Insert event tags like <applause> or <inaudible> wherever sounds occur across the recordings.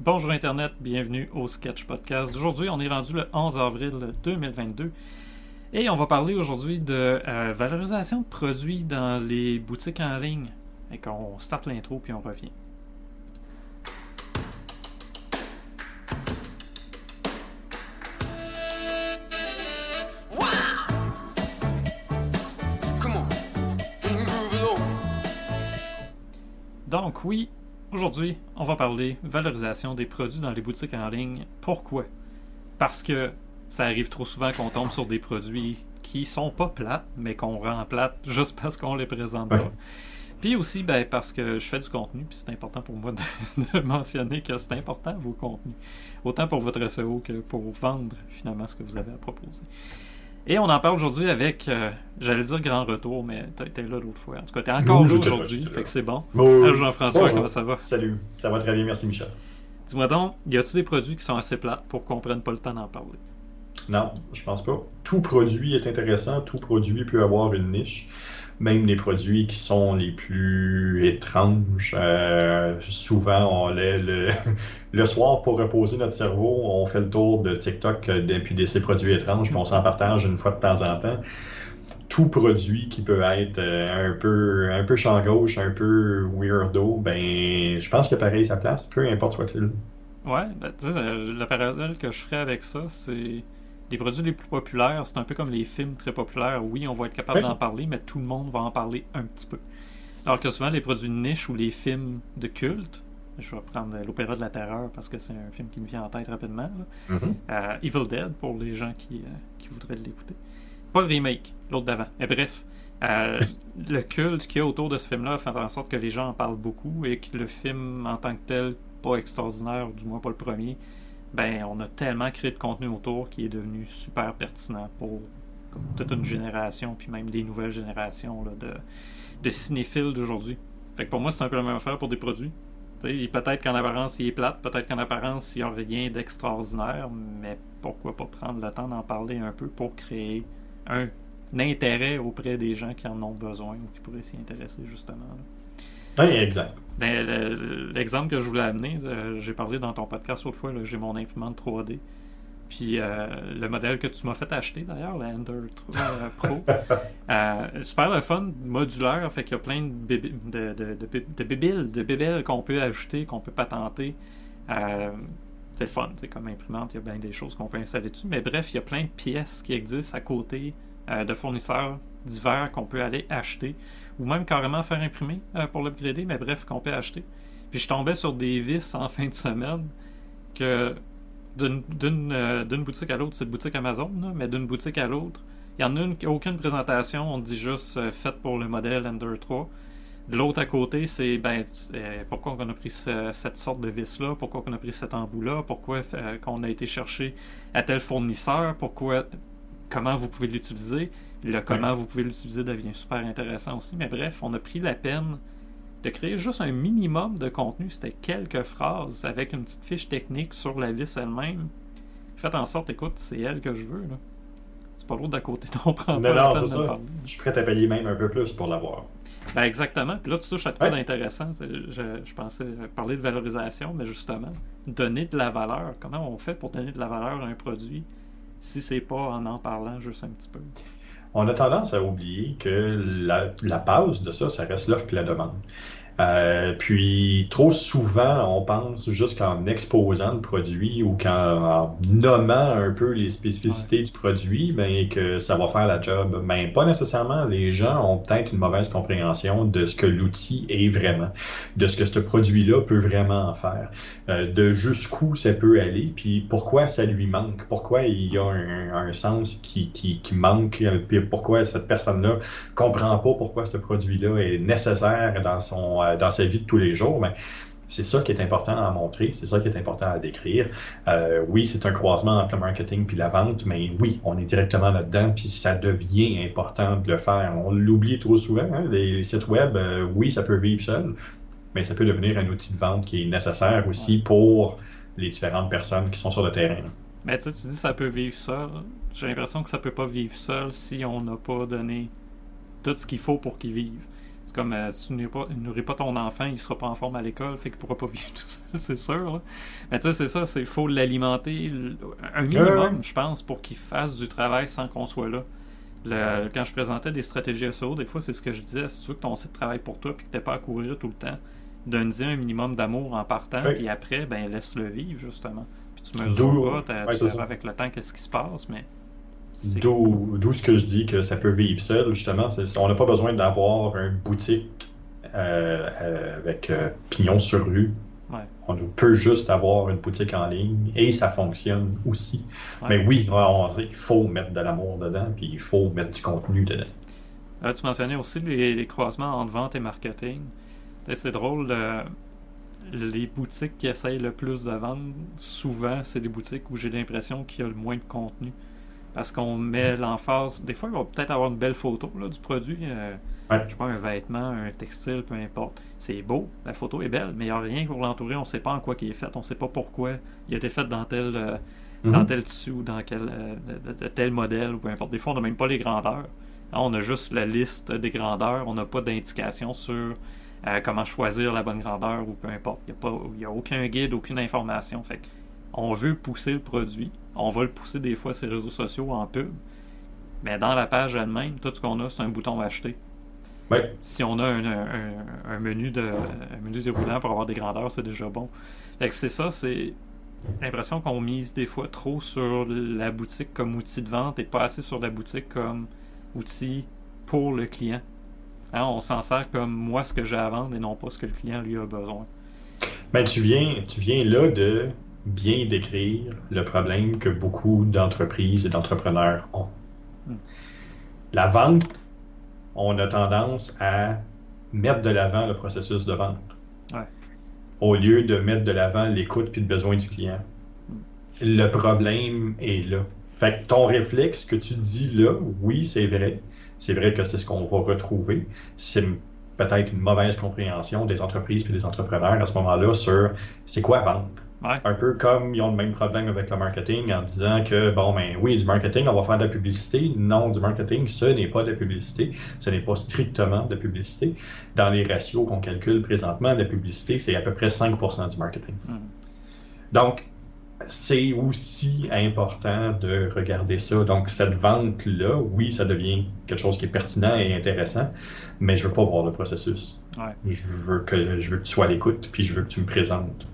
Bonjour Internet, bienvenue au Sketch Podcast. Aujourd'hui, on est rendu le 11 avril 2022 et on va parler aujourd'hui de euh, valorisation de produits dans les boutiques en ligne. Et qu'on starte l'intro puis on revient. Donc oui, aujourd'hui, on va parler valorisation des produits dans les boutiques en ligne. Pourquoi? Parce que ça arrive trop souvent qu'on tombe sur des produits qui sont pas plates, mais qu'on rend plates <laughs> juste parce qu'on les présente pas. Puis aussi, ben, parce que je fais du contenu, puis c'est important pour moi de, <laughs> mentionner que c'est important vos contenus. Autant pour votre SEO que pour vendre finalement ce que vous avez à proposer. Et on en parle aujourd'hui avec, euh, j'allais dire grand retour, mais t'es là l'autre fois. En tout cas, t'es encore là aujourd'hui, fait que c'est bon. Jean-François, comment ça va? Salut, ça va très bien, merci Michel. Dis-moi donc, y a-tu des produits qui sont assez plates pour qu'on prenne pas le temps d'en parler? Non, je pense pas. Tout produit est intéressant, tout produit peut avoir une niche. Même les produits qui sont les plus étranges, euh, souvent on les, le, <laughs> soir pour reposer notre cerveau, on fait le tour de TikTok euh, depuis de ces produits étranges, puis on s'en partage une fois de temps en temps. Tout produit qui peut être euh, un peu un peu champ gauche, un peu weirdo, ben je pense que pareil sa place, peu importe soit-il. Ouais, ben, le parallèle que je ferais avec ça, c'est les produits les plus populaires, c'est un peu comme les films très populaires. Oui, on va être capable d'en parler, mais tout le monde va en parler un petit peu. Alors que souvent, les produits de niche ou les films de culte, je vais prendre l'Opéra de la Terreur parce que c'est un film qui me vient en tête rapidement. Mm-hmm. Euh, Evil Dead pour les gens qui, euh, qui voudraient l'écouter. Pas le remake, l'autre d'avant. Mais bref, euh, <laughs> le culte qu'il y a autour de ce film-là fait en sorte que les gens en parlent beaucoup et que le film en tant que tel, pas extraordinaire, du moins pas le premier, ben, on a tellement créé de contenu autour qui est devenu super pertinent pour toute une génération, puis même des nouvelles générations de, de cinéphiles d'aujourd'hui. Fait que pour moi, c'est un peu la même affaire pour des produits. Peut-être qu'en apparence, il est plate, peut-être qu'en apparence, il n'y a rien d'extraordinaire, mais pourquoi pas prendre le temps d'en parler un peu pour créer un, intérêt auprès des gens qui en ont besoin ou qui pourraient s'y intéresser, justement. Oui, exact. Ben, l'exemple que je voulais amener, euh, j'ai parlé dans ton podcast autrefois, j'ai mon imprimante 3D. Puis euh, le modèle que tu m'as fait acheter d'ailleurs, le Ender euh, Pro, <laughs> super le fun, modulaire, fait qu'il y a plein de, de, de, de, de qu'on peut ajouter, qu'on peut patenter. c'est le fun, c'est comme imprimante, il y a bien des choses qu'on peut installer dessus. Mais bref, il y a plein de pièces qui existent à côté de fournisseurs divers qu'on peut aller acheter ou même carrément faire imprimer euh, pour l'upgrader, mais bref, qu'on peut acheter. Puis je tombais sur des vis en <laughs> fin de semaine que d'une euh, boutique à l'autre, c'est boutique Amazon, mais d'une boutique à l'autre, il y en a aucune présentation, on dit juste euh, faite pour le modèle Ender 3. De l'autre à côté, c'est ben, pourquoi on a pris cette sorte de vis-là, pourquoi on a pris cet embout-là, pourquoi qu'on a été chercher à tel fournisseur, pourquoi, comment vous pouvez l'utiliser. Le comment vous pouvez l'utiliser devient super intéressant aussi. Mais bref, on a pris la peine de créer juste un minimum de contenu. C'était quelques phrases avec une petite fiche technique sur la vis elle-même. Faites en sorte, écoute, c'est elle que je veux. Là. C'est pas l'autre d'à côté on prend pas non, c'est ça. Je suis prêt à payer même un peu plus pour l'avoir. Ben exactement. Puis là, tu touches à quoi d'intéressant. Je, je, pensais parler de valorisation, mais justement, donner de la valeur. Comment on fait pour donner de la valeur à un produit si c'est pas en en parlant juste un petit peu? On a tendance à oublier que la, la base de ça, ça reste l'offre et la demande. Euh, puis trop souvent, on pense juste qu'en exposant le produit ou qu'en nommant un peu les spécificités du produit, ben, que ça va faire la job. Mais ben, pas nécessairement. Les gens ont peut-être une mauvaise compréhension de ce que l'outil est vraiment, de ce que ce produit-là peut vraiment en faire, euh, de jusqu'où ça peut aller, puis pourquoi ça lui manque, pourquoi il y a un, un sens qui, qui, qui manque, puis pourquoi cette personne-là comprend pas pourquoi ce produit-là est nécessaire dans son euh, dans sa vie de tous les jours, mais c'est ça qui est important à montrer, c'est ça qui est important à décrire. Euh, oui, c'est un croisement entre le marketing puis la vente, mais oui, on est directement là-dedans, puis ça devient important de le faire. On l'oublie trop souvent. Hein, les sites web, euh, oui, ça peut vivre seul, mais ça peut devenir un outil de vente qui est nécessaire aussi pour les différentes personnes qui sont sur le terrain. Mais tu, tu dis ça peut vivre seul. J'ai l'impression que ça peut pas vivre seul si on n'a pas donné tout ce qu'il faut pour qu'il vive C'est comme euh, si tu nourris pas, nourris pas ton enfant, il sera pas en forme à l'école, fait qu'il pourra pas <laughs> vivre tout seul, c'est sûr. Là. Mais tu sais, c'est ça, il faut l'alimenter un minimum, je pense, pour qu'il fasse du travail sans qu'on soit là. Le, quand je présentais des stratégies SEO, des fois, c'est ce que je disais. Si tu veux que ton site travaille pour toi et que tu n'aies pas à courir tout le temps, donne-y un minimum d'amour en partant, puis après, ben, laisse-le vivre, justement. Puis tu mesureras ouais, avec le temps qu'est-ce qui se passe, mais. D'où ce que je dis que ça peut vivre seul, justement. On n'a pas besoin d'avoir une boutique euh, euh, avec euh, pignon sur rue on peut juste avoir une boutique en ligne et ça fonctionne aussi. Mais oui, il faut mettre de l'amour dedans, puis il faut mettre du contenu dedans. tu mentionnais aussi les, croisements entre vente et marketing. C'est drôle, les boutiques qui essayent le plus de vendre, souvent, c'est des boutiques où j'ai l'impression qu'il y a le moins de contenu. Parce qu'on met l'emphase. Des fois, il va peut-être avoir une belle photo du produit. Euh, je sais pas, un vêtement, un textile, peu importe. C'est beau, la photo est belle, mais il n'y a rien pour l'entourer. On ne sait pas en quoi il est fait, on ne sait pas pourquoi il a été fait dans tel, euh, mhm. dans tel tissu ou dans quel, euh, de, tel modèle, ou peu importe. Des fois, on n'a même pas les grandeurs. on a juste la liste des grandeurs, on n'a pas d'indication sur euh, comment choisir la bonne grandeur ou peu importe. Il n'y a, a, aucun guide, aucune information. Fait on veut pousser le produit, on va le pousser des fois sur les réseaux sociaux en pub, mais dans la page elle-même, tout ce qu'on a, c'est un bouton acheter. Si on a un, menu de un menu déroulant pour avoir des grandeurs, c'est déjà bon. c'est ça, c'est l'impression qu'on mise des fois trop sur la boutique comme outil de vente et pas assez sur la boutique comme outil pour le client. Hein, on s'en sert comme moi ce que j'ai à vendre et non pas ce que le client lui a besoin. Ben, tu viens, tu viens là de bien décrire le problème que beaucoup d'entreprises et d'entrepreneurs ont. Hmm. La vente on a tendance à mettre de l'avant le processus de vente. Au lieu de mettre de l'avant l'écoute puis le besoin du client. Le problème est là. Fait que ton réflexe que tu dis là, oui, c'est vrai. C'est vrai que c'est ce qu'on va retrouver. C'est peut-être une mauvaise compréhension des entreprises et des entrepreneurs à ce moment-là sur c'est quoi vendre. Un peu comme ils ont le même problème avec le marketing en disant que, bon, ben oui, du marketing, on va faire de la publicité. Non, du marketing, ce n'est pas de la publicité. Ce n'est pas strictement de la publicité. Dans les ratios qu'on calcule présentement, la publicité, c'est à peu près 5% du marketing. Hmm. Donc, c'est aussi important de regarder ça. Donc, cette vente-là, oui, ça devient quelque chose qui est pertinent et intéressant, mais je veux pas voir le processus. Je, veux que, je veux que tu sois à l'écoute, puis je veux que tu me présentes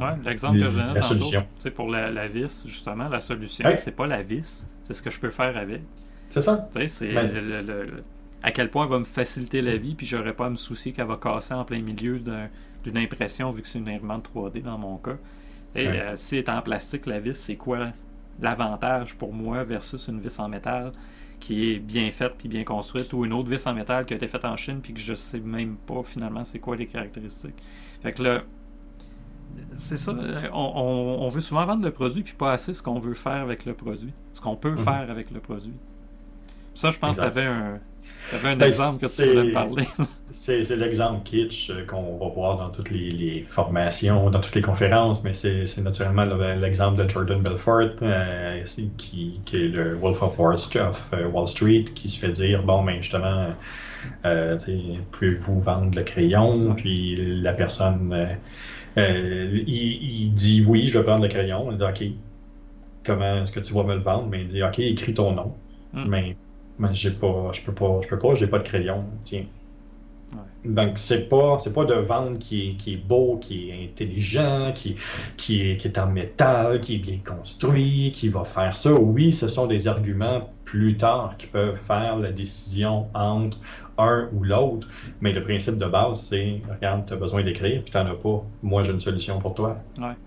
Ouais, l'exemple que je donne tantôt, c'est pour la, la, vis, justement, la solution, c'est pas la vis, c'est ce que je peux faire avec. C'est ça. c'est le, à quel point elle va me faciliter la vie, puis j'aurais pas à me soucier qu'elle va casser en plein milieu d'une impression, vu que c'est une imprimante 3D dans mon cas. Et euh, si elle est en plastique, la vis, c'est quoi l'avantage pour moi versus une vis en métal qui est bien faite puis bien construite ou une autre vis en métal qui a été faite en Chine puis que je sais même pas finalement c'est quoi les caractéristiques. Fait que là, c'est ça. On, veut souvent vendre le produit, puis pas assez ce qu'on veut faire avec le produit. Ce qu'on peut mhm. faire avec le produit. Ça, je pense que tu avais un, un ben, exemple que tu voulais me parler. c'est l'exemple kitsch euh, qu'on va voir dans toutes les, formations, dans toutes les conférences, mais c'est naturellement l'exemple de Jordan Belfort, euh, qui, est le Wolf of Wall, euh, Wall Street, qui se fait dire bon, ben justement, pouvez-vous vendre le crayon? Puis la personne euh, il, dit oui, je vais prendre le crayon. Il dit OK, comment est-ce que tu vas me le vendre? Mais il dit OK, écris ton nom. Hmm. Mais, mais j'ai pas, je peux pas, je peux pas, j'ai pas de crayon. Tiens. Donc, c'est pas, c'est pas de vente qui est, qui est beau, qui est intelligent, qui, qui, est, qui est en métal, qui est bien construit, qui va faire ça. Oui, ce sont des arguments plus tard qui peuvent faire la décision entre un ou l'autre, mais le principe de base, c'est regarde, tu as besoin d'écrire, puis tu n'en as pas. Moi, j'ai une solution pour toi.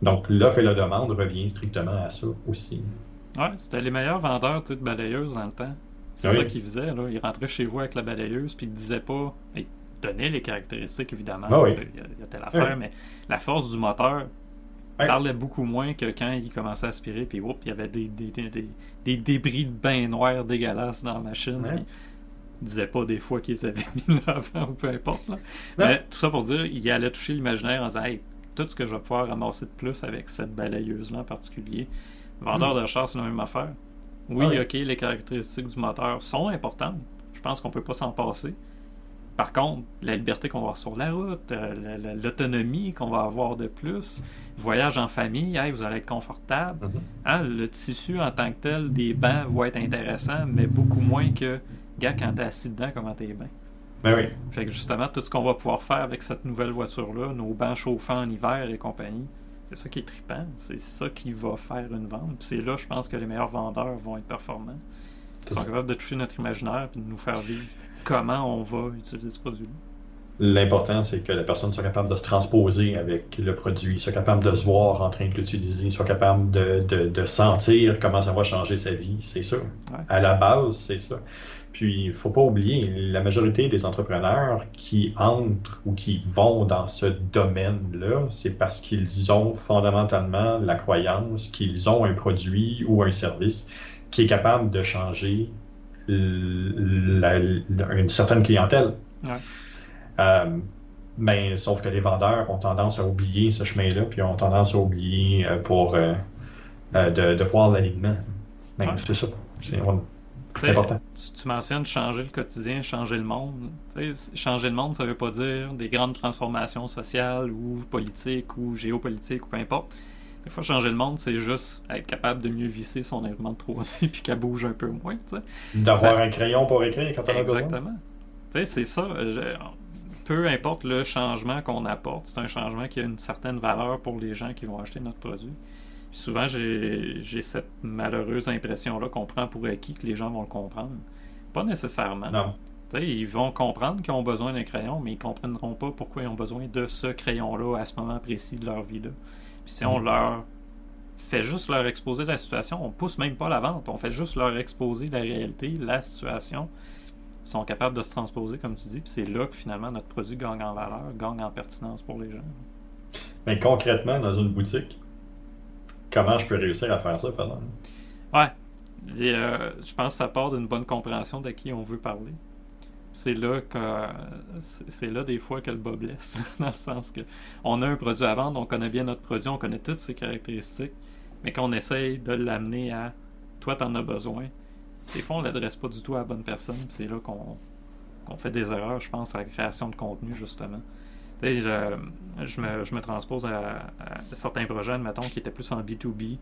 Donc, l'offre et la demande revient strictement à ça aussi. Ouais, c'était les meilleurs vendeurs de balayeuses dans le temps. C'est ah ça qu'ils faisaient. Là. Ils rentraient chez vous avec la balayeuse, puis ils ne disaient pas. Ils donnaient les caractéristiques, évidemment. Ah il, y a, telle affaire, mais la force du moteur parlait beaucoup moins que quand il commençait à aspirer, puis il y avait des, des, débris de bain noir dégueulasses dans la machine disait pas des fois qu'ils avaient <laughs> mis l'avant ou peu importe. Mais tout ça pour dire, il allait toucher l'imaginaire en disant hey, tout ce que je vais pouvoir ramasser de plus avec cette balayeuse-là en particulier. Vendeur hmm. de char, c'est la même affaire. Oui, ah ok, les caractéristiques du moteur sont importantes. Je pense qu'on peut pas s'en passer. Par contre, la liberté qu'on va avoir sur la route, euh, l'autonomie qu'on va avoir de plus, voyage en famille, vous allez être confortable. Mhm. Hein, le tissu en tant que tel des bancs va être intéressant, mais beaucoup moins que, gars, quand t'es assis dedans, comment t'es bien. Ben oui. Fait que justement, tout ce qu'on va pouvoir faire avec cette nouvelle voiture-là, nos bancs chauffants en hiver et compagnie, c'est ça qui est trippant. C'est ça qui va faire une vente. Puis c'est là, je pense, que les meilleurs vendeurs vont être performants. Ils sont capables de toucher notre imaginaire et de nous faire vivre comment on va utiliser ce produit-là. L'important, c'est que la personne soit capable de se transposer avec le produit, soit capable de se voir en train de l'utiliser, soit capable de, de, sentir comment ça va changer sa vie. C'est ça. À la base, c'est ça. Puis, il ne faut pas oublier, la majorité des entrepreneurs qui entrent ou qui vont dans ce domaine-là, c'est parce qu'ils ont fondamentalement la croyance qu'ils ont un produit ou un service qui est capable de changer une certaine clientèle. Euh, mais sauf que les vendeurs ont tendance à oublier ce chemin-là, puis ont tendance à oublier euh, pour euh, de, voir l'alignement. C'est ça. C'est important. Tu, mentionnes changer le quotidien, changer le monde. changer le monde, ça ne veut pas dire des grandes transformations sociales ou politiques ou géopolitiques ou peu importe. Des fois, changer le monde, c'est juste être capable de mieux visser son imprimante 3D <laughs> puis qu'elle bouge un peu moins. D'avoir un crayon pour écrire quand on a besoin. Exactement. C'est ça. Peu importe le changement qu'on apporte, c'est un changement qui a une certaine valeur pour les gens qui vont acheter notre produit. Puis souvent, j'ai cette malheureuse impression-là qu'on prend pour acquis que les gens vont le comprendre. Pas nécessairement. Non. ils vont comprendre qu'ils ont besoin d'un crayon, mais ils ne comprendront pas pourquoi ils ont besoin de ce crayon-là à ce moment précis de leur vie-là. Puis si on leur fait juste leur exposer la situation, on pousse même pas la vente, on fait juste leur exposer la réalité, la situation. Ils sont capables de se transposer, comme tu dis, puis c'est là que finalement notre produit gagne en valeur, gagne en pertinence pour les gens. Mais concrètement, dans une boutique, comment je peux réussir à faire ça, pardon? Ouais. Euh, je pense que ça part d'une bonne compréhension de qui on veut parler c'est là que c'est là des fois que le bas blesse, <laughs> dans le sens que on a un produit à vendre, on connaît bien notre produit, on connaît toutes ses caractéristiques, mais qu'on essaye de l'amener à toi t'en as besoin, des fois on l'adresse pas du tout à la bonne personne, c'est là qu'on fait des erreurs, je pense, à la création de contenu justement. Je, je, me, je me transpose à, certains projets, mettons, qui étaient plus en B2B,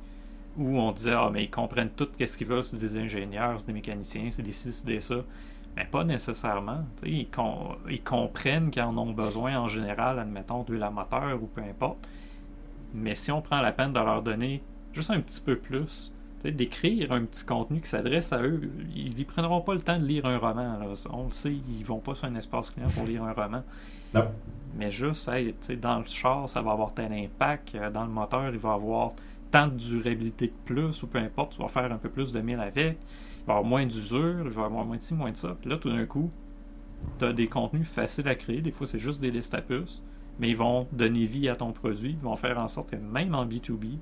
où on disait Ah, mais ils comprennent tout ce qu'ils veulent, c'est des ingénieurs, c'est des mécaniciens, c'est des ci, c'est des ça. Mais pas nécessairement. Ils, ils, comprennent qu'ils en ont besoin en général, admettons, d'huile à moteur ou peu importe. Mais si on prend la peine de leur donner juste un petit peu plus, d'écrire un petit contenu qui s'adresse à eux, ils ne prendront pas le temps de lire un roman. On le sait, ils vont pas sur un espace client pour lire un roman. Non. Mais juste, dans le char, ça va avoir tel impact. Euh, dans le moteur, il va avoir tant de durabilité de plus, ou peu importe, tu vas faire un peu plus de mille avec va avoir moins d'usure, il va avoir moins de ci, moins de ça. Puis là, tout d'un coup, tu as des contenus faciles à créer. Des fois, c'est juste des listes à puces. Mais ils vont donner vie à ton produit. Ils vont faire en sorte que même en B2B,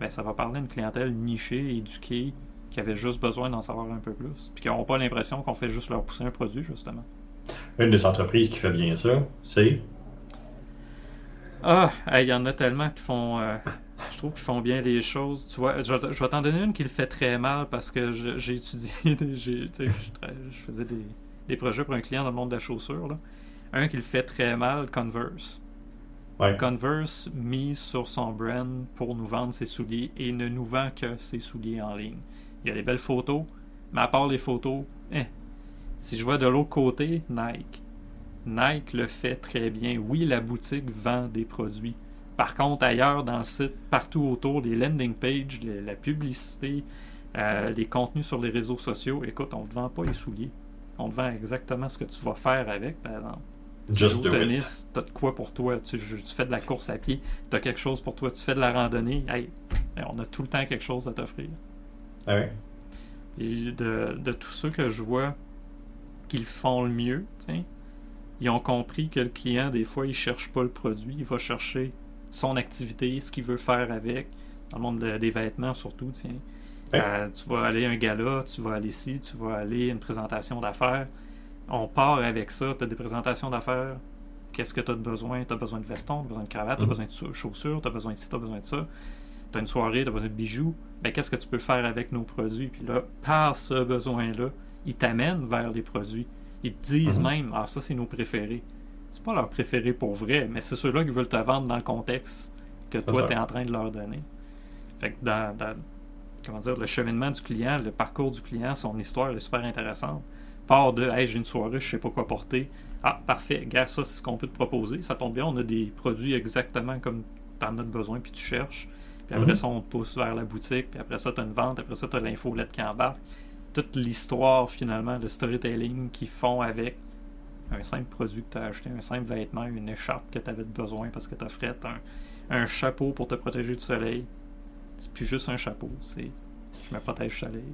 ben, ça va parler à une clientèle nichée, éduquée, qui avait juste besoin d'en savoir un peu plus. Puis qui n'auront pas l'impression qu'on fait juste leur pousser un produit, justement. Une des entreprises qui fait bien ça, c'est? Ah, il y en a tellement qui font. Euh, je trouve qu'ils font bien les choses. Tu vois, je, vais t'en donner une qui le fait très mal parce que j'ai étudié, je, faisais des, projets pour un client dans le monde de la chaussure. Un qui le fait très mal, Converse. Converse mise sur son brand pour nous vendre ses souliers et ne nous vend que ses souliers en ligne. Il y a des belles photos, mais à part les photos, eh. si je vois de l'autre côté, Nike. Nike le fait très bien. Oui, la boutique vend des produits par contre, ailleurs dans le site, partout autour, les landing pages, la publicité, euh, les contenus sur les réseaux sociaux, écoute, on ne te vend pas les souliers. On te vend exactement ce que tu vas faire avec, par exemple. Tu joues au tennis, tu as de quoi pour toi? Tu, fais de la course à pied, tu as quelque chose pour toi. Tu fais de la randonnée. Hey, on a tout le temps quelque chose à t'offrir. Ah Et de, de tous ceux que je vois qu'ils font le mieux, ils ont compris que le client, des fois, il cherche pas le produit, il va chercher son activité, ce qu'il veut faire avec, dans le monde des vêtements surtout, tiens. Euh, tu vas aller à un gala, tu vas aller ici, tu vas aller à une présentation d'affaires. On part avec ça, tu as des présentations d'affaires. Qu'est-ce que tu as besoin? Tu as besoin de veston, tu as besoin de cravate, tu as mm. besoin de chaussures, tu as besoin de ci, tu as besoin de ça. Tu as une soirée, tu as besoin de bijoux. Ben, qu'est-ce que tu peux faire avec nos produits? Puis là, par ce besoin-là, il t'amène vers les produits. Ils te disent Mhm. même, ah, ça, c'est nos préférés. C'est pas leurs préférés pour vrai, mais c'est ceux-là qui veulent te vendre dans le contexte que toi, tu es en train de leur donner. Fait que dans, dans- comment dire, le cheminement du client, le parcours du client, son histoire est super intéressante. Part de, hey, j'ai une soirée, je sais pas quoi porter. Ah, parfait, gars, ça, c'est ce qu'on peut te proposer. Ça tombe bien, on a des produits exactement comme tu en as besoin, puis tu cherches. Puis après Mhm. ça, on te pousse vers la boutique, puis après ça, tu as une vente, après ça, tu as l'infolette qui embarque. Toute l'histoire, finalement, le storytelling qu'ils font avec un simple produit que tu as acheté, un simple vêtement, une écharpe que tu avais besoin parce que tu fret, un, un chapeau pour te protéger du soleil. C'est plus juste un chapeau, c'est je me protège du soleil.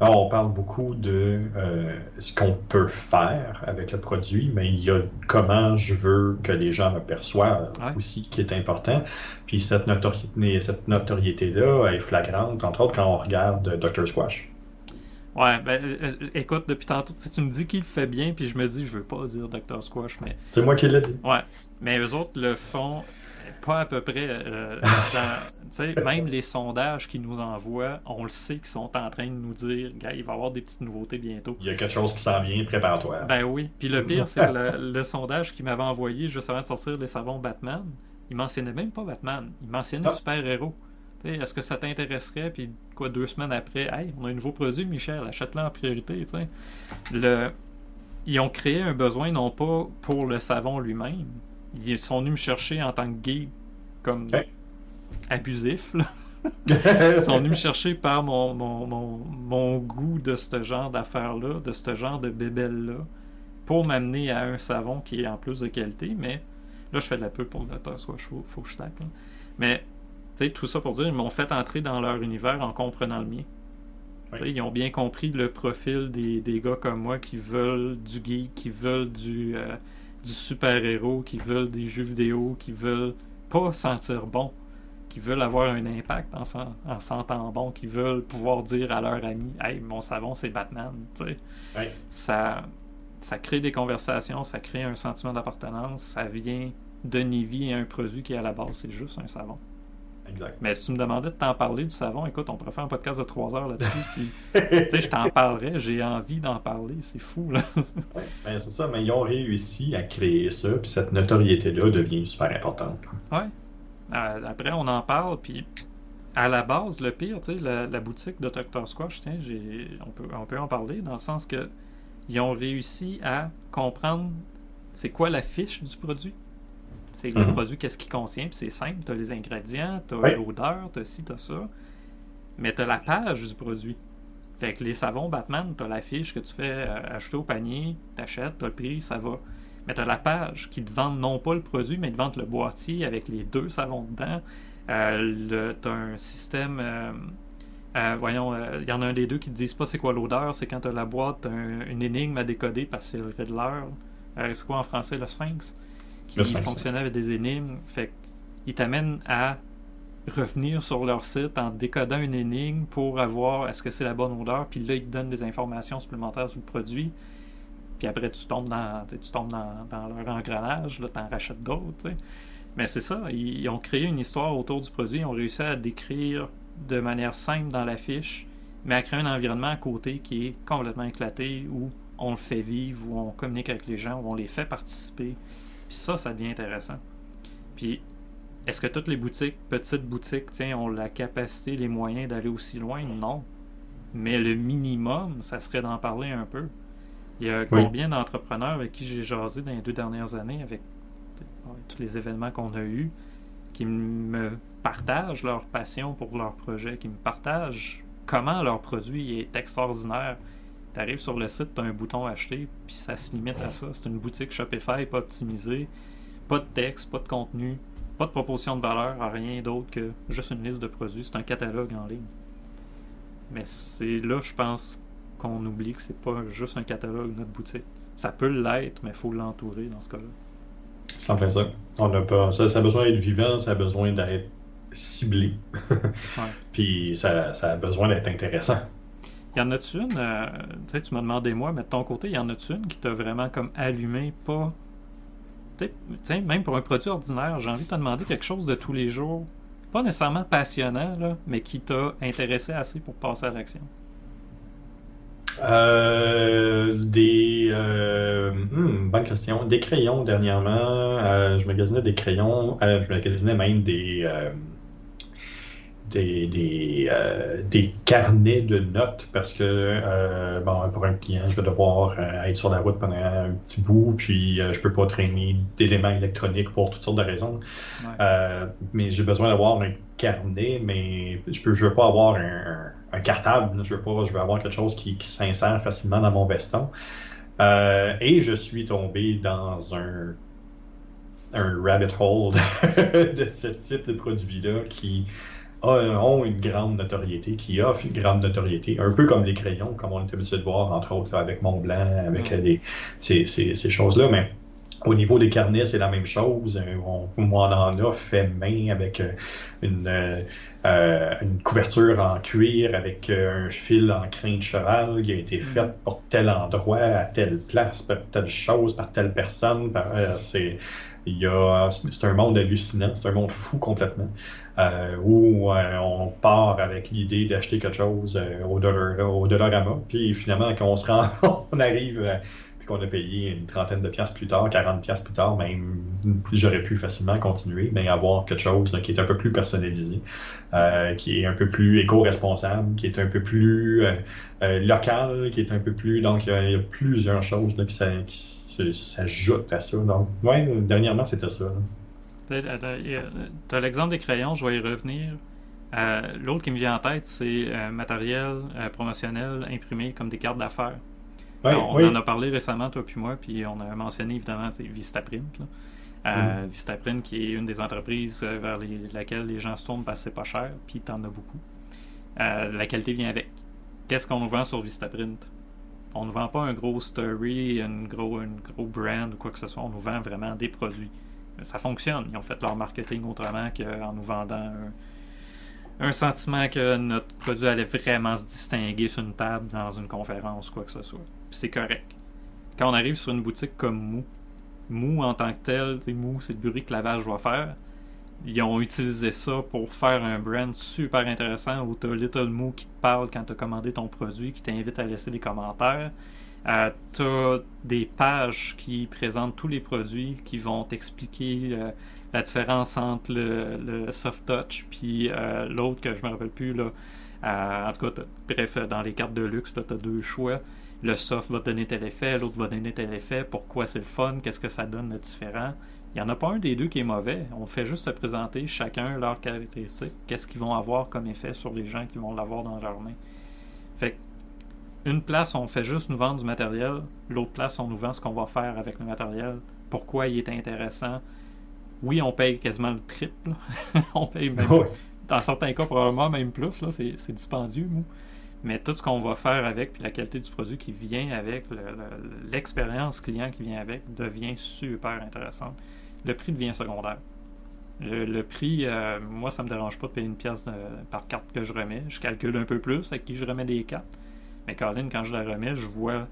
Là, on parle beaucoup de euh, ce qu'on peut faire avec le produit, mais il y a comment je veux que les gens me perçoivent Ouais. aussi qui est important. Puis cette, notori- cette notoriété-là est flagrante, entre autres quand on regarde Dr. Squash. Ouais, ben euh, euh, écoute, depuis tantôt, tu me dis qu'il le fait bien, puis je me dis, je veux pas dire Dr. Squash, mais C'est moi qui l'ai dit. Ouais, mais eux autres le font pas à peu près. euh, dans- <laughs> même les sondages qu'ils nous envoient, on le sait qu'ils sont en train de nous dire, gars, il va y avoir des petites nouveautés bientôt. Il y a quelque chose qui s'en vient, prépare-toi. Ben oui. Puis le pire, c'est <laughs> le, le sondage qu'il m'avait envoyé juste avant de sortir les savons Batman. Il mentionnait même pas Batman. Il mentionnait Ah. super-héros. Est-ce que ça t'intéresserait? Puis quoi, deux semaines après, hey, on a un nouveau produit, Michel, achète-le en priorité. Le... Ils ont créé un besoin non pas pour le savon lui-même. Ils sont venus me chercher en tant que gay comme abusif. là. <laughs> Ils sont venus me chercher par mon, mon, mon, mon goût de ce genre d'affaires-là, de ce genre de bébelle-là, pour m'amener à un savon qui est en plus de qualité, mais là, je fais de la pub pour le Dr. Squash, faut, faut que je tacle, là. Mais, tout ça pour dire, ils m'ont fait entrer dans leur univers en comprenant le mien. Oui. Ils ont bien compris le profil des, des gars comme moi qui veulent du geek, qui veulent du, euh, du super-héros, qui veulent des jeux vidéo, qui veulent pas sentir bon, qui veulent avoir un impact en, sen- en sentant bon, qui veulent pouvoir dire à leurs amis Hey, mon savon, c'est Batman. Ça, ça crée des conversations, ça crée un sentiment d'appartenance, ça vient donner vie à un produit qui, à la base, c'est juste un savon. Exact. Mais si tu me demandais de t'en parler du savon, écoute, on pourrait faire un podcast de 3 heures là-dessus. <laughs> tu sais, je t'en parlerais, j'ai envie d'en parler, c'est fou, là. Ouais, ben, c'est ça, mais ils ont réussi à créer ça, puis cette notoriété-là devient super importante. Ouais. Euh, après, on en parle, puis à la base, le pire, tu sais, la, la boutique de Dr. Squash, tiens, j'ai, on, peut, on peut en parler, dans le sens que ils ont réussi à comprendre c'est quoi la fiche du produit. C'est le Mhm. produit, qu'est-ce qu'il contient, puis c'est simple, tu as les ingrédients, tu as Oui. l'odeur, tu as ci, tu as ça, mais tu as la page du produit. Fait que les savons Batman, tu as la fiche que tu fais euh, acheter au panier, tu achètes, tu as le prix, ça va. Mais tu as la page qui te vend non pas le produit, mais te vendent le boîtier avec les deux savons dedans. Euh, tu as un système. euh, euh, voyons, il y en a un des deux qui te disent pas c'est quoi l'odeur, c'est quand tu as la boîte, un- une énigme à décoder parce que c'est le Riddler. C'est quoi en français le Sphinx? Qui fonctionnait avec des énigmes. Fait qu'ils t'amènent à revenir sur leur site en décodant une énigme pour avoir est-ce que c'est la bonne odeur, puis là ils te donnent des informations supplémentaires sur le produit. Puis après, tu tombes dans, tu tombes dans, dans leur engrenage, là, t'en rachètes d'autres. Mais c'est ça, ils, ils ont créé une histoire autour du produit, ils ont réussi à décrire de manière simple dans l'affiche, mais à créer un environnement à côté qui est complètement éclaté, où on le fait vivre, où on communique avec les gens, où on les fait participer. Puis ça, ça devient intéressant. Puis, est-ce que toutes les boutiques, petites boutiques, tiens, ont la capacité, les moyens d'aller aussi loin? Non. Mais le minimum, ça serait d'en parler un peu. Il y a combien d'entrepreneurs avec qui j'ai jasé dans les deux dernières années, avec tous les événements qu'on a eus, qui me partagent leur passion pour leur projet, qui me partagent comment leur produit est extraordinaire? Tu arrives sur le site, tu as un bouton acheter, puis ça se limite à ça. C'est une boutique Shopify pas optimisée, pas de texte, pas de contenu, pas de proposition de valeur, rien d'autre que juste une liste de produits. C'est un catalogue en ligne. Mais c'est là, je pense, qu'on oublie que c'est pas juste un catalogue, notre boutique. Ça peut l'être, mais il faut l'entourer dans ce cas-là. C'est en plein ça. On a pas, ça, ça a besoin d'être vivant, ça a besoin d'être ciblé. <laughs> Puis ça, ça a besoin d'être intéressant. Y en a-tu une, euh, tu sais, tu m'as demandé moi, mais de ton côté, y en a-tu une qui t'a vraiment comme allumé, pas. Tu sais, tu sais, même pour un produit ordinaire, j'ai envie de te demander quelque chose de tous les jours, pas nécessairement passionnant, là, mais qui t'a intéressé assez pour passer à l'action? Euh, des. Euh, hmm, bonne question. Des crayons dernièrement. je magasinais des crayons. je magasinais même des des, des, euh, des, carnets de notes parce que euh, bon, pour un client, je vais devoir euh, être sur la route pendant un petit bout, puis je peux pas traîner d'éléments électroniques pour toutes sortes de raisons. mais j'ai besoin d'avoir un carnet, mais je peux je veux pas avoir un, cartable, je veux pas, je veux avoir quelque chose qui, qui s'insère facilement dans mon veston. et je suis tombé dans un un rabbit hole <laughs> de ce type de produit-là qui ont une grande notoriété, qui offrent une grande notoriété, un peu comme les crayons, comme on est habitué de voir, entre autres, avec Montblanc, avec des, ces, ces, ces choses-là. Mais au niveau des carnets, c'est la même chose. Euh, on, on en a fait main avec euh, une, euh, une couverture en cuir, avec un fil en crin de cheval qui a été mm. fait pour tel endroit, à telle place, par telle chose, par telle personne. c'est, y a, c'est un monde hallucinant, c'est un monde fou complètement. Euh, où euh, on part avec l'idée d'acheter quelque chose euh, au, dollar, Dollarama, puis finalement, quand on se rend, <laughs> on arrive, puis qu'on a payé une trentaine de piastres plus tard, 40 piastres plus tard, même j'aurais pu facilement continuer, mais avoir quelque chose qui est un peu plus personnalisé, qui est un peu plus éco-responsable, qui est un peu plus local, qui est un peu plus... Donc, il y, a plusieurs choses qui, s'ajoutent à ça. Donc, ouais, dernièrement, c'était ça. Tu as l'exemple des crayons, je vais y revenir. Euh, l'autre qui me vient en tête, c'est euh, matériel euh, promotionnel imprimé comme des cartes d'affaires. on en a parlé récemment, toi puis moi, puis on a mentionné évidemment Vistaprint. Là. Mm. Vistaprint qui est une des entreprises vers laquelle les gens se tournent parce que c'est pas cher, puis tu en as beaucoup. la qualité vient avec. Qu'est-ce qu'on nous vend sur Vistaprint? On ne vend pas un gros story, un gros, brand ou quoi que ce soit. On nous vend vraiment des produits ça fonctionne. Ils ont fait leur marketing autrement qu'en nous vendant un, sentiment que notre produit allait vraiment se distinguer sur une table dans une conférence, quoi que ce soit. c'est correct. Quand on arrive sur une boutique comme Mou, Mou en tant que tel, Mou, c'est le bruit que Lavage va faire. Ils ont utilisé ça pour faire un brand super intéressant où tu as Little Moo qui te parle quand tu as commandé ton produit, qui t'invite à laisser des commentaires. Euh, tu as des pages qui présentent tous les produits qui vont t'expliquer euh, la différence entre le, soft touch puis euh, l'autre que je me rappelle plus. Là. en tout cas, bref, dans les cartes de luxe, tu as deux choix. Le soft va te donner tel effet, l'autre va donner tel effet. Pourquoi c'est le fun? Qu'est-ce que ça donne de différent? Il n'y en a pas un des deux qui est mauvais. On fait juste te présenter chacun leurs caractéristiques. Qu'est-ce qu'ils vont avoir comme effet sur les gens qui vont l'avoir dans leurs mains. Fait une place, on fait juste nous vendre du matériel. L'autre place, on nous vend ce qu'on va faire avec le matériel. Pourquoi il est intéressant. Oui, on paye quasiment le triple. <laughs> on paye même, dans certains cas, probablement même plus. Là, c'est, dispendieux, Mais tout ce qu'on va faire avec, puis la qualité du produit qui vient avec, l'expérience client qui vient avec, devient super intéressante. Le prix devient secondaire. Le, prix, euh, moi, ça me dérange pas de payer une pièce par carte que je remets. Je calcule un peu plus à qui je remets des cartes. Mais Colin, quand je la remets, je vois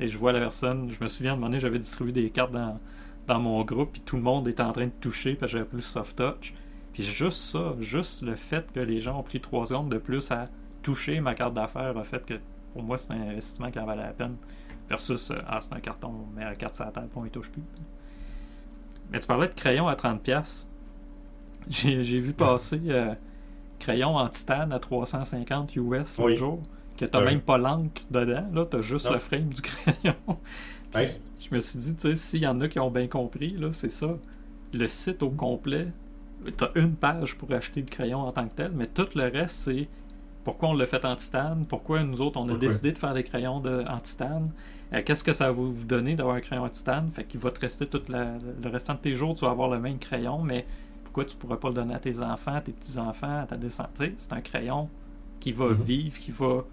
et je vois la personne. Je me souviens, à un moment j'avais distribué des cartes dans, mon groupe, puis tout le monde était en train de toucher parce que j'avais plus soft touch. Puis juste ça, juste le fait que les gens ont pris trois secondes de plus à toucher ma carte d'affaires a fait que pour moi, c'est un investissement qui en valait la peine. Versus, euh, ah, c'est un carton, on met la carte sur la on ne touche plus. Mais tu parlais de crayon à 30$. J'ai, j'ai vu passer euh, crayon en titane à 350 US oui. jour que t'as même pas l'encre dedans, là, t'as juste le frame du <laughs> crayon. Je me suis dit, tu sais, s'il y en a qui ont bien compris, là, c'est ça. Le site au complet, t'as une page pour acheter le crayon en tant que tel, mais tout le reste, c'est pourquoi on l'a fait en titane, pourquoi nous autres, on a décidé de faire des crayons de, en titane, euh, qu'est-ce que ça va vous donner d'avoir un crayon en titane, fait qu'il va te rester tout le restant de tes jours, tu vas avoir le même crayon, mais pourquoi tu pourrais pas le donner à tes enfants, à tes petits-enfants, à ta descendance? C'est un crayon qui va mm-hmm. vivre, qui va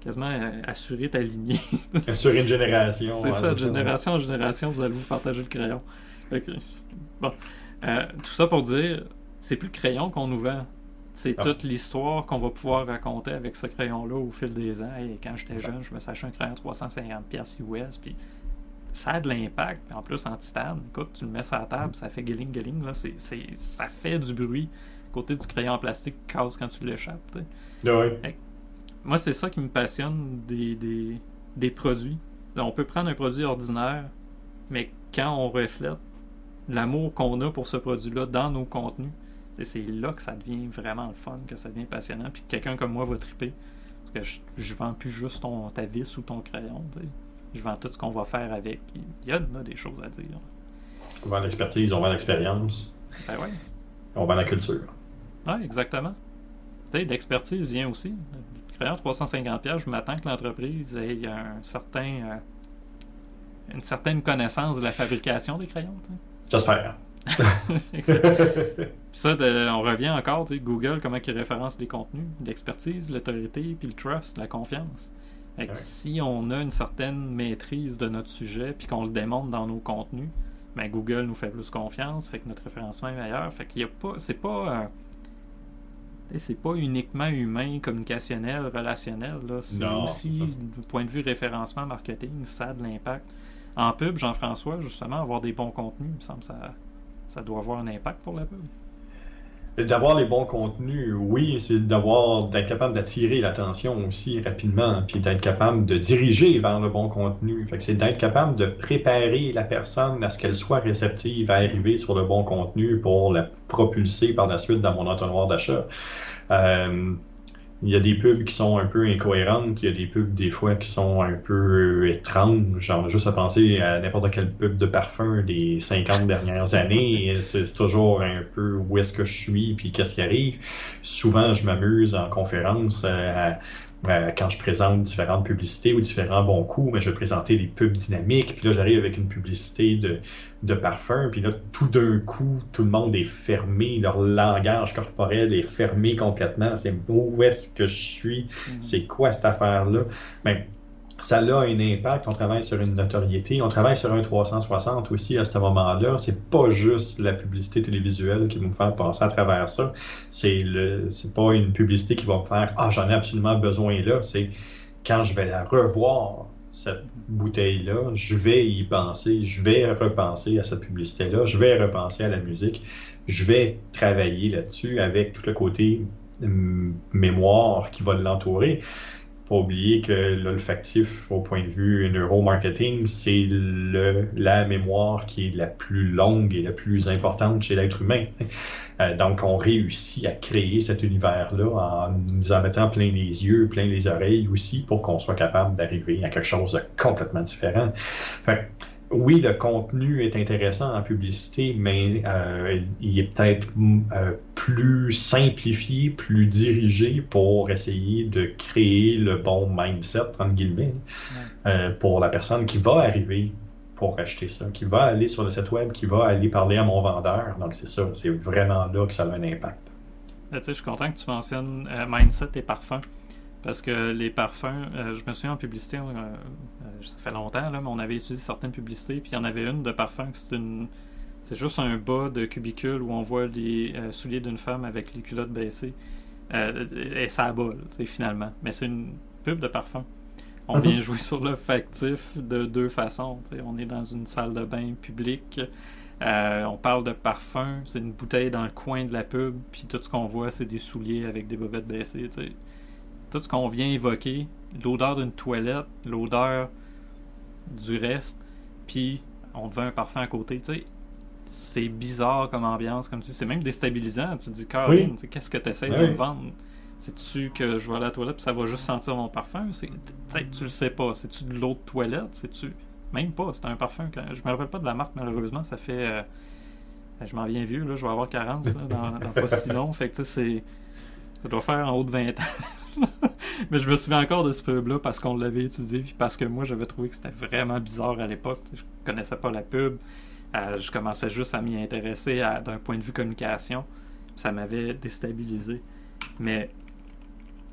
quasiment euh, assurer ta lignée. <laughs> assurer une génération. C'est ça, génération en génération, vous allez vous partager le crayon. Bon. Euh, tout ça pour dire, c'est plus le crayon qu'on nous vend. C'est ah. toute l'histoire qu'on va pouvoir raconter avec ce crayon-là au fil des ans. Et quand j'étais jeune, je me suis acheté un crayon 350$ US, puis ça a de l'impact. En plus, en titane, écoute, tu le mets sur la table, ça fait. Là, c'est, ça fait du bruit. Côté du crayon en plastique casse quand tu l'échappes. Ouais. Moi, c'est ça qui me passionne des, des produits. on peut prendre un produit ordinaire, mais quand on reflète l'amour qu'on a pour ce produit-là dans nos contenus, c'est là que ça devient vraiment le fun, que ça devient passionnant, puis que quelqu'un comme moi va triper. Parce que je, ne vends plus juste ton, ta vis ou ton crayon. Je vends tout ce qu'on va faire avec. Il y a, des choses à dire. On vend l'expertise, on vend l'expérience. Ben ouais. On vend la culture. Oui, exactement. L'expertise vient aussi. Le crayon 350$, je m'attends que l'entreprise ait un certain, euh, une certaine connaissance de la fabrication des crayons. J'espère. <laughs> ça, on revient encore, Google, comment il référence les contenus, l'expertise, l'autorité, puis le trust, la confiance. Si on a une certaine maîtrise de notre sujet, puis qu'on le démontre dans nos contenus, ben Google nous fait plus confiance, fait que notre référencement est meilleur. Fait qu'il y a pas. C'est pas. Euh, c'est pas uniquement humain, communicationnel, relationnel. C'est aussi, du point de vue référencement, marketing, ça a de l'impact. En pub, Jean-François, justement, avoir des bons contenus, il me semble que ça, ça doit avoir un impact pour la pub. D'avoir les bons contenus, oui, c'est d'avoir d'être capable d'attirer l'attention aussi rapidement, puis d'être capable de diriger vers le bon contenu. Fait que c'est d'être capable de préparer la personne à ce qu'elle soit réceptive à arriver sur le bon contenu pour la propulser par la suite dans mon entonnoir d'achat. Euh, il y a des pubs qui sont un peu incohérentes, il y a des pubs des fois qui sont un peu étranges. Genre, juste à penser à n'importe quelle pub de parfum des 50 dernières années, c'est toujours un peu où est-ce que je suis, puis qu'est-ce qui arrive. Souvent, je m'amuse en conférence à euh, quand je présente différentes publicités ou différents bons coups, mais je vais présenter des pubs dynamiques. Puis là, j'arrive avec une publicité de, de parfum. Puis là, tout d'un coup, tout le monde est fermé. Leur langage corporel est fermé complètement. C'est où est-ce que je suis? Mm-hmm. C'est quoi cette affaire-là? Ben, ça a un impact. On travaille sur une notoriété. On travaille sur un 360 aussi à ce moment-là. C'est pas juste la publicité télévisuelle qui va me faire passer à travers ça. C'est le, c'est pas une publicité qui va me faire Ah, j'en ai absolument besoin là. C'est quand je vais la revoir, cette bouteille-là, je vais y penser, je vais repenser à cette publicité-là, je vais repenser à la musique, je vais travailler là-dessus avec tout le côté hum, mémoire qui va l'entourer pas oublier que l'olfactif, au point de vue neuromarketing, c'est la mémoire qui est la plus longue et la plus importante chez l'être humain. Euh, donc, on réussit à créer cet univers-là en nous en mettant plein les yeux, plein les oreilles aussi, pour qu'on soit capable d'arriver à quelque chose de complètement différent. Oui, le contenu est intéressant en publicité, mais euh, il est peut-être euh, plus simplifié, plus dirigé pour essayer de créer le bon mindset, entre guillemets, euh, pour la personne qui va arriver pour acheter ça, qui va aller sur le site web, qui va aller parler à mon vendeur. Donc, c'est ça, c'est vraiment là que ça a un impact. je suis content que tu mentionnes mindset et parfum. Parce que les parfums, je me souviens en publicité, ça fait longtemps, là, mais on avait utilisé certaines publicités, puis il y en avait une de parfum que c'est une. C'est juste un bas de cubicule où on voit les euh, souliers d'une femme avec les culottes baissées. Euh, et ça bas, finalement. Mais c'est une pub de parfum. On vient mhm. jouer sur le factif de deux façons. On est dans une salle de bain publique. Euh, on parle de parfum. C'est une bouteille dans le coin de la pub. Puis tout ce qu'on voit, c'est des souliers avec des bobettes baissées. Tout ce qu'on vient évoquer, l'odeur d'une toilette, l'odeur du reste, puis on te vend un parfum à côté, tu sais. C'est bizarre comme ambiance, comme c'est même déstabilisant. Tu te dis, Caroline, qu'est-ce que tu essaies de me vendre? C'est-tu que je vais à la toilette puis ça va juste sentir mon parfum? Tu le sais pas. C'est-tu de l'eau de toilette? C'est-tu. Même pas, c'est un parfum. Que... Je me rappelle pas de la marque, malheureusement. Ça fait. Euh, ben, je m'en viens vieux, là. Je vais avoir 40 dans, dans, pas si long. Fait que, tu sais, c'est. Ça doit faire en haut de 20 ans. <laughs> Mais je me souviens encore de ce pub-là parce qu'on l'avait étudié, puis parce que moi, j'avais trouvé que c'était vraiment bizarre à l'époque. Je connaissais pas la pub. Euh, je commençais juste à m'y intéresser d'un point de vue communication. Ça m'avait déstabilisé. Mais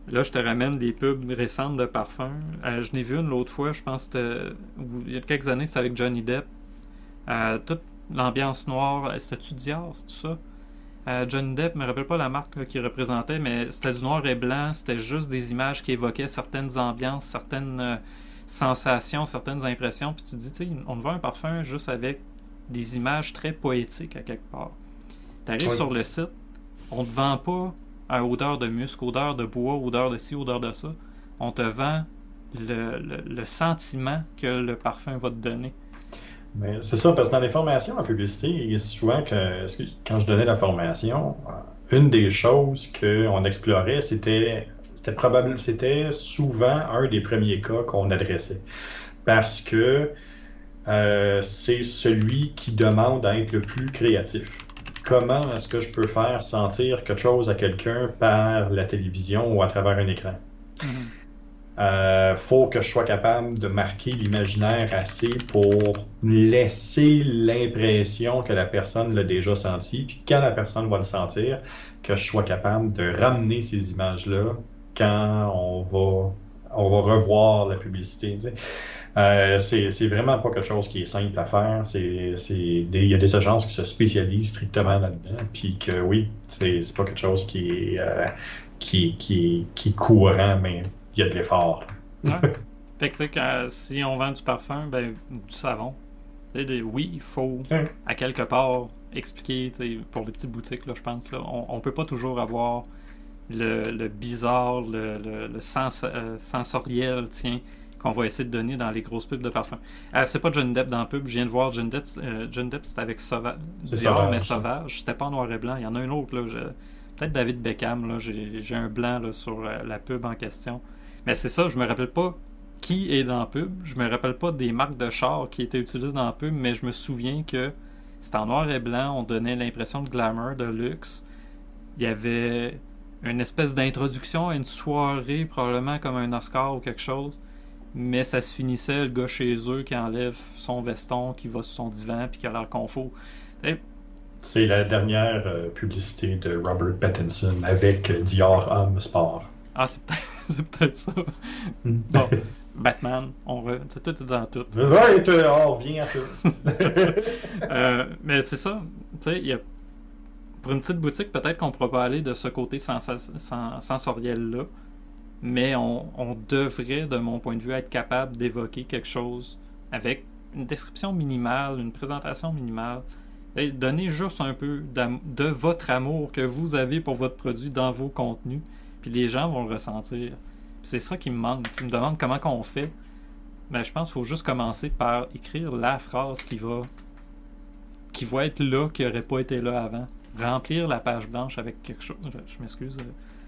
là, je te ramène des pubs récentes de parfums. Euh, je n'ai vu une l'autre fois, je pense il y a quelques années, c'était avec Johnny Depp. Euh, toute l'ambiance noire, c'était-tu Dior, c'est tout ça? Euh, John Depp, je me rappelle pas la marque qu'il représentait, mais c'était du noir et blanc, c'était juste des images qui évoquaient certaines ambiances, certaines euh, sensations, certaines impressions. Puis tu te dis, tu sais, on voit un parfum juste avec des images très poétiques à quelque part. Tu arrives sur le site, on te vend pas à odeur de musc, odeur de bois, odeur de ci, odeur de ça. On te vend le, sentiment que le parfum va te donner. C'est ça, parce que dans les formations en publicité, souvent que quand je donnais la formation, euh, une des choses qu'on explorait, c'était c'était probable, c'était souvent un des premiers cas qu'on adressait. Parce que euh, c'est celui qui demande à être le plus créatif. Comment est-ce que je peux faire sentir quelque chose à quelqu'un par la télévision ou à travers un écran? Mm-hmm. Euh, faut que je sois capable de marquer l'imaginaire assez pour laisser l'impression que la personne l'a déjà senti, puis quand la personne va le sentir, que je sois capable de ramener ces images-là quand on va, on va revoir la publicité. Euh, c'est vraiment pas quelque chose qui est simple à faire. il y a des agences qui se spécialisent strictement là-dedans. Puis que oui, c'est pas quelque chose qui est, euh, qui, qui, qui courant, mais il y a de l'effort. <laughs> fait que, tu sais, si on vend du parfum, ben, du savon, oui, il faut à quelque part expliquer, pour les petites boutiques, là, je pense, là, on, on peut pas toujours avoir le, bizarre, le, le, sens, euh, sensoriel, tiens, qu'on va essayer de donner dans les grosses pubs de parfum. Euh, c'est pas John Depp dans la pub, je viens de voir John Depp, euh, John Depp c'était avec Sauvage, Dior, mais Sauvage, c'était pas en noir et blanc, il y en a un autre, là, peut-être David Beckham, là, j'ai un blanc là, sur la pub en question. Mais c'est ça, je me rappelle pas qui est dans la pub, je me rappelle pas des marques de chars qui étaient utilisées dans la pub, mais je me souviens que c'était en noir et blanc, on donnait l'impression de glamour, de luxe. Il y avait une espèce d'introduction à une soirée, probablement comme un Oscar ou quelque chose. Mais ça se finissait, le gars chez eux qui enlève son veston, qui va sur son divan, puis qui a l'air confort. C'est la dernière euh, publicité de Robert Pattinson avec Dior Homme Sport. Ah, c'est peut-être <laughs> ça. Hmm. <laughs> Batman, on re... tout est dans tout. Ouais, on revient à ça. <laughs> Euh, mais c'est ça. Y a pour une petite boutique, peut-être qu'on ne pourra pas aller de ce côté sensoriel-là, mais on, devrait, de mon point de vue, être capable d'évoquer quelque chose avec une description minimale, une présentation minimale. Et donner juste un peu de votre amour que vous avez pour votre produit dans vos contenus, puis les gens vont le ressentir. C'est ça qui me manque. Tu me demandes comment on fait. Mais ben, je pense qu'il faut juste commencer par écrire la phrase qui va qui va être là, qui n'aurait pas été là avant remplir la page blanche avec quelque chose. Je, m'excuse. Euh,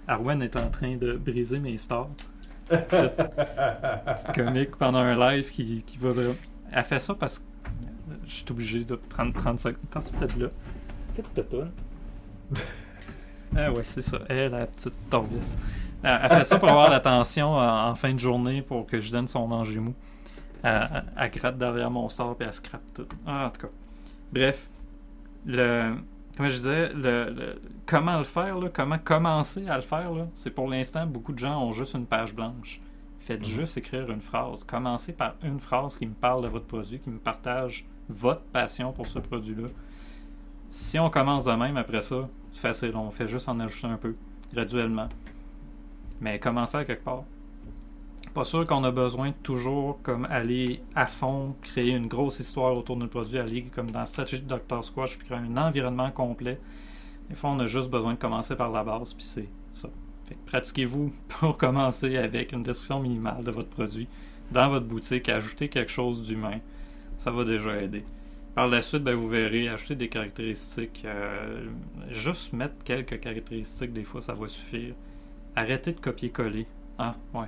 Arwen est en train de briser mes stars. C'est comique pendant un live qui, qui va. Elle fait ça parce que je suis obligé de prendre 30 secondes. Passe peut-être là? C'est toi. <laughs> Ah ouais, c'est ça. Elle, la petite torvis. Elle fait ça pour avoir l'attention en, fin de journée pour que je donne son manger mou. Elle, elle, gratte derrière mon sort et elle scrape tout. Ah, en tout cas. Bref, le, comme je disais, le, comment le faire, comment commencer à le faire, c'est pour l'instant, beaucoup de gens ont juste une page blanche. Faites mhm. juste écrire une phrase. Commencez par une phrase qui me parle de votre produit, qui me partage votre passion pour ce produit-là. Si on commence de même après ça, c'est facile. On fait juste en ajouter un peu, graduellement. Mais commencez à quelque part pas sûr qu'on a besoin de toujours comme aller à fond, créer une grosse histoire autour d'un produit, aller comme dans la stratégie de Dr. Squash, puis créer un environnement complet. Des fois, on a juste besoin de commencer par la base, puis c'est ça. Pratiquez-vous <laughs> pour commencer avec une description minimale de votre produit dans votre boutique, ajouter quelque chose d'humain. Ça va déjà aider. Par la suite, ben, vous verrez, ajouter des caractéristiques. Euh, juste mettre quelques caractéristiques, des fois, ça va suffire. Arrêtez de copier-coller. Ah, ouais.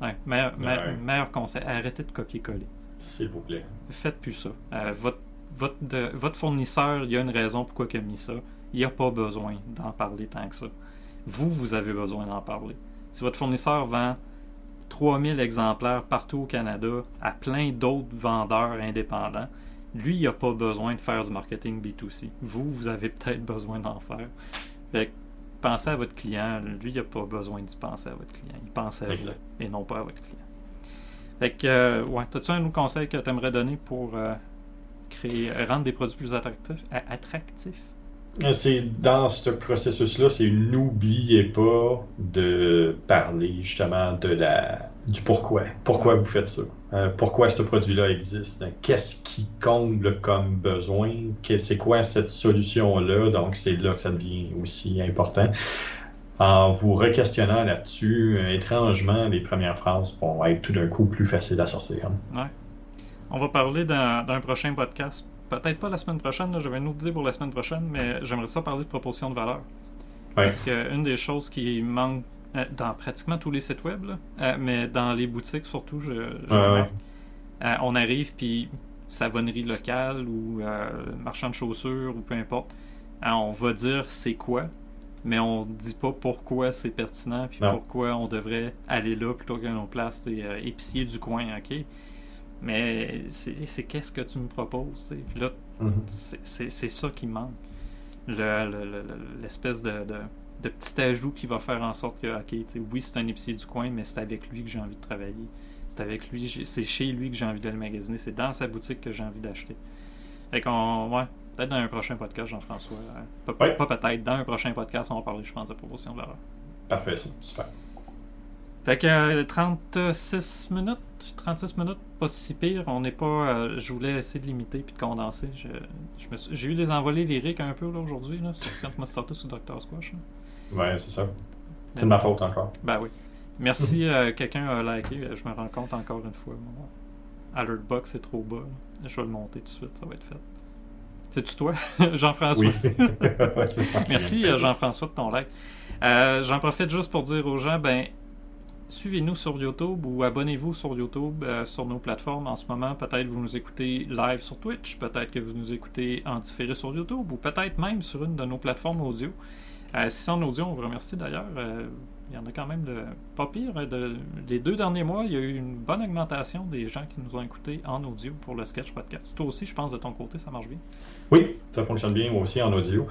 Ouais, meilleur, conseil, arrêtez de copier-coller. S'il vous plaît. Faites plus ça. Euh, votre, votre, votre fournisseur, il y a une raison pourquoi il a mis ça. Il n'y a pas besoin d'en parler tant que ça. Vous, vous avez besoin d'en parler. Si votre fournisseur vend 3000 exemplaires partout au Canada à plein d'autres vendeurs indépendants, lui, il n'a pas besoin de faire du marketing B2C. Vous, vous avez peut-être besoin d'en faire. Fait pensez à votre client. Lui, il n'a pas besoin d'y penser à votre client. Il pense à vous et non pas à votre client. Fait que, euh, ouais, as-tu un autre conseil que tu aimerais donner pour euh, créer, rendre des produits plus attractifs? attractifs? Euh, c'est dans ce processus-là, c'est n'oubliez pas de parler justement de la du pourquoi. Pourquoi vous faites ça? Euh, pourquoi ce produit-là existe? Qu'est-ce qui comble comme besoin? C'est quoi cette solution-là? Donc, c'est là que ça devient aussi important. en vous requestionnant là-dessus, étrangement, les premières phrases vont être tout d'un coup plus faciles à sortir. Ouais. On va parler d'un prochain podcast. Peut-être pas la semaine prochaine, j'avais une autre idée pour la semaine prochaine, mais j'aimerais ça parler de proposition de valeur. Parce qu'une des choses qui manque euh, dans pratiquement tous les sites web, euh, mais dans les boutiques surtout, je, euh, on arrive puis savonnerie locale ou marchand de chaussures ou peu importe, on va dire c'est quoi, mais on dit pas pourquoi c'est pertinent puis pourquoi on devrait aller là plutôt qu'à nos places épicier du coin, ok? Mais c'est qu'est-ce que tu me proposes, puis là, mm-hmm. c'est ça qui manque. L'espèce de de petits ajouts qui va faire en sorte que, ok, oui, c'est un épicier du coin, mais c'est avec lui que j'ai envie de travailler. C'est avec lui, c'est chez lui que j'ai envie d'aller magasiner. C'est dans sa boutique que j'ai envie d'acheter. Fait qu'on, ouais, peut-être dans un prochain podcast, Jean-François. Euh, pas, peut-être, dans un prochain podcast, on va parler, je pense, de proposition de l'erreur. Parfait, ça. Super. Fait que 36 euh, minutes, 36 minutes, pas si pire. On n'est pas. Euh, je voulais essayer de limiter puis de condenser. J'ai eu des envolées lyriques un peu là aujourd'hui, là, quand je m'ai starté sur Dr. Squash. Ouais, c'est ça. C'est de ma faute encore. Ben oui. Merci, euh, quelqu'un a liké. Je me rends compte encore une fois. Mon alert box est trop bas. Je vais le monter tout de suite, ça va être fait. C'est-tu toi, <laughs> Jean-François? Oui. <laughs> Merci, euh, Jean-François, de ton like. Euh, J'en profite juste pour dire aux gens, ben, suivez-nous sur YouTube ou abonnez-vous sur YouTube, euh, sur nos plateformes. En ce moment, peut-être vous nous écoutez live sur Twitch, peut-être que vous nous écoutez en différé sur YouTube ou peut-être même sur une de nos plateformes audio. Euh, si c'est en audio, on vous remercie d'ailleurs. Euh, il y en a quand même de pas pire. De, les deux derniers mois, il y a eu une bonne augmentation des gens qui nous ont écoutés en audio pour le sketch podcast. Toi aussi, je pense, de ton côté, ça marche bien. Oui, ça fonctionne bien moi aussi en audio.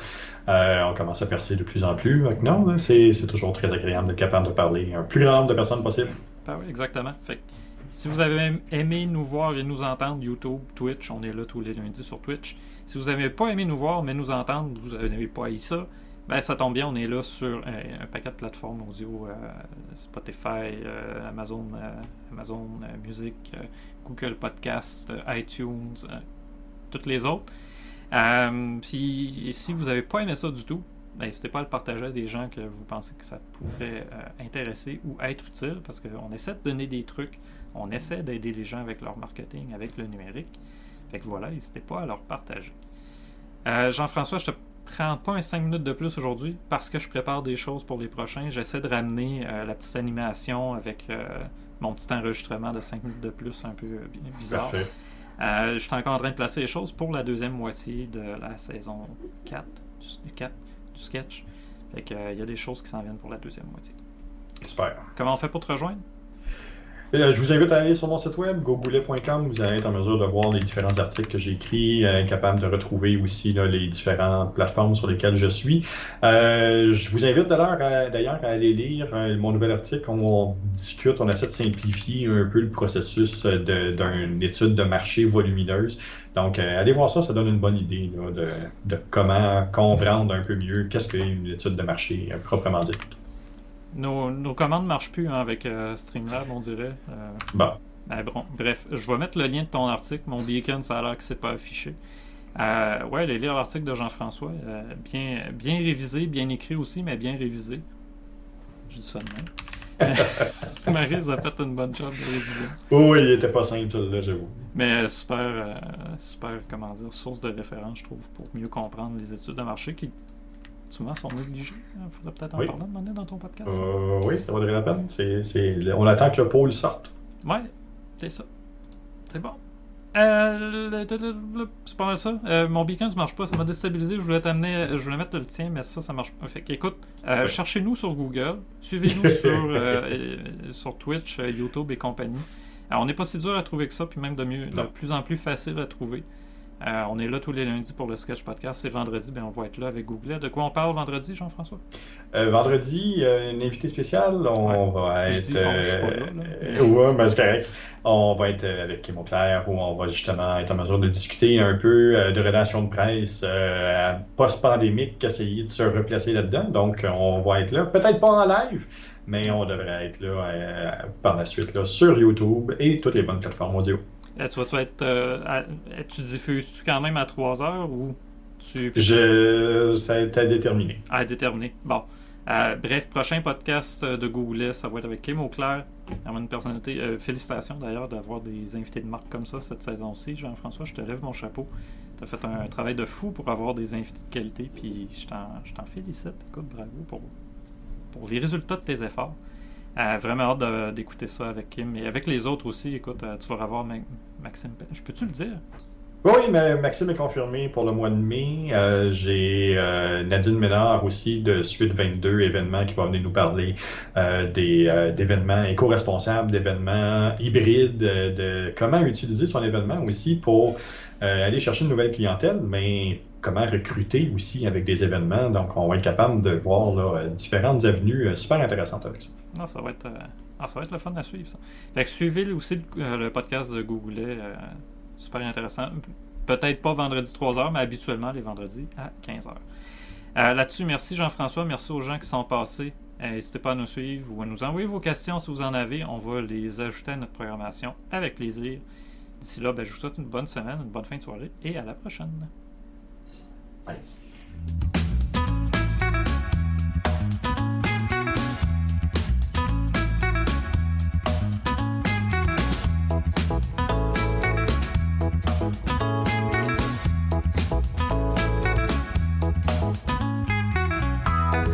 Euh, on commence à percer de plus en plus. Non, c'est, toujours très agréable d'être capable de parler un plus grand nombre de personnes possible. Ben oui, exactement. Fait si vous avez aimé nous voir et nous entendre, YouTube, Twitch, on est là tous les lundis sur Twitch. Si vous n'avez pas aimé nous voir mais nous entendre, vous n'avez pas eu ça, ben, ça tombe bien, on est là sur un, paquet de plateformes audio, euh, Spotify, euh, Amazon, euh, Amazon Music, Google Podcast, iTunes, toutes les autres. puis si vous n'avez pas aimé ça du tout, ben, n'hésitez pas à le partager à des gens que vous pensez que ça pourrait intéresser ou être utile, parce qu'on essaie de donner des trucs, on essaie d'aider les gens avec leur marketing, avec le numérique. Fait que voilà, n'hésitez pas à leur partager. Jean-François, je te prends pas un 5 minutes de plus aujourd'hui parce que je prépare des choses pour les prochains. J'essaie de ramener euh, la petite animation avec euh, mon petit enregistrement de 5 minutes de plus un peu euh, bizarre. je suis encore en train de placer les choses pour la deuxième moitié de la saison 4 du, 4, du sketch. Fait il y a des choses qui s'en viennent pour la deuxième moitié. Super. Comment on fait pour te rejoindre? Euh, je vous invite à aller sur mon site web, gogoulet.com. Vous allez être en mesure de voir les différents articles que j'ai écrits, euh, capable de retrouver aussi les différentes plateformes sur lesquelles je suis. Euh, je vous invite d'ailleurs à, aller lire mon nouvel article. On, discute, on essaie de simplifier un peu le processus d'une étude de marché volumineuse. Donc, allez voir ça, ça donne une bonne idée de, comment comprendre un peu mieux qu'est-ce qu'une étude de marché proprement dite. Nos, nos commandes ne marchent plus hein, avec euh, Streamlab, on dirait. Euh, bon. Ben, bon. Bref, je vais mettre le lien de ton article. Mon beacon, ça a l'air que c'est pas affiché. Euh, ouais, allez lire l'article de Jean-François. Euh, bien, bien révisé, bien écrit aussi, mais bien révisé. Je dis ça de même. <laughs> Marise a fait une bonne job de réviser. Oui, il était pas simple, là, j'avoue. Mais super, super, comment dire, source de référence, je trouve, pour mieux comprendre les études de marché qui souvent sont négligés. Il faudrait peut-être en parler demander dans ton podcast. Euh, oui, ça vaudrait la peine. On attend que le pôle sorte. Ouais, c'est ça. C'est bon. Euh, c'est pas mal ça. Euh, mon beacon ne marche pas, ça m'a déstabilisé. Je voulais t'amener, je voulais mettre le tien, mais ça, ça marche pas. Fait écoute, cherchez-nous sur Google, suivez-nous <laughs> sur, sur Twitch, YouTube et compagnie. Alors, on n'est pas si dur à trouver que ça, puis même de, mieux, de plus en plus facile à trouver. Euh, on est là tous les lundis pour le Sketch Podcast. C'est vendredi, ben on va être là avec Google. De quoi on parle vendredi, Jean-François? Euh, Vendredi, euh, une invité spéciale. On va être. Ben, c'est correct. On va être avec Kim Claire où on va justement être en mesure de discuter un peu de relations de presse post-pandémique, essayer de se replacer là-dedans. Donc, on va être là. Peut-être pas en live, mais on devrait être là par la suite là, sur YouTube et toutes les bonnes plateformes audio. Euh, tu vas-tu être. Euh, tu diffuses-tu quand même à 3 heures ou tu. Je. Ça a été déterminé. À déterminer. Bon. bref, prochain podcast de Google, ça va être avec Kim Auclair. une personnalité. félicitations d'ailleurs d'avoir des invités de marque comme ça cette saison-ci. Jean-François, je te lève mon chapeau. Tu as fait un, travail de fou pour avoir des invités de qualité, puis je t'en félicite. Écoute, bravo pour, pour les résultats de tes efforts. Vraiment hâte d'écouter ça avec Kim et avec les autres aussi. Écoute, tu vas revoir Maxime. Je peux-tu le dire? Oui, Maxime est confirmé pour le mois de mai. Euh, j'ai euh, Nadine Ménard aussi de Suite 22 événements qui va venir nous parler euh, des, d'événements éco-responsables, d'événements hybrides, de comment utiliser son événement aussi pour aller chercher une nouvelle clientèle, mais comment recruter aussi avec des événements. Donc, on va être capable de voir là, différentes avenues super intéressantes avec ça. Non, ça va être, ah, ça va être le fun à suivre. Suivez aussi le, podcast de Google Super intéressant. Peut-être pas vendredi 3h, mais habituellement les vendredis à 15h. Euh, là-dessus, merci Jean-François, merci aux gens qui sont passés. Euh, n'hésitez pas à nous suivre ou à nous envoyer vos questions si vous en avez. On va les ajouter à notre programmation avec plaisir. D'ici là, ben, je vous souhaite une bonne semaine, une bonne fin de soirée et à la prochaine. Bye.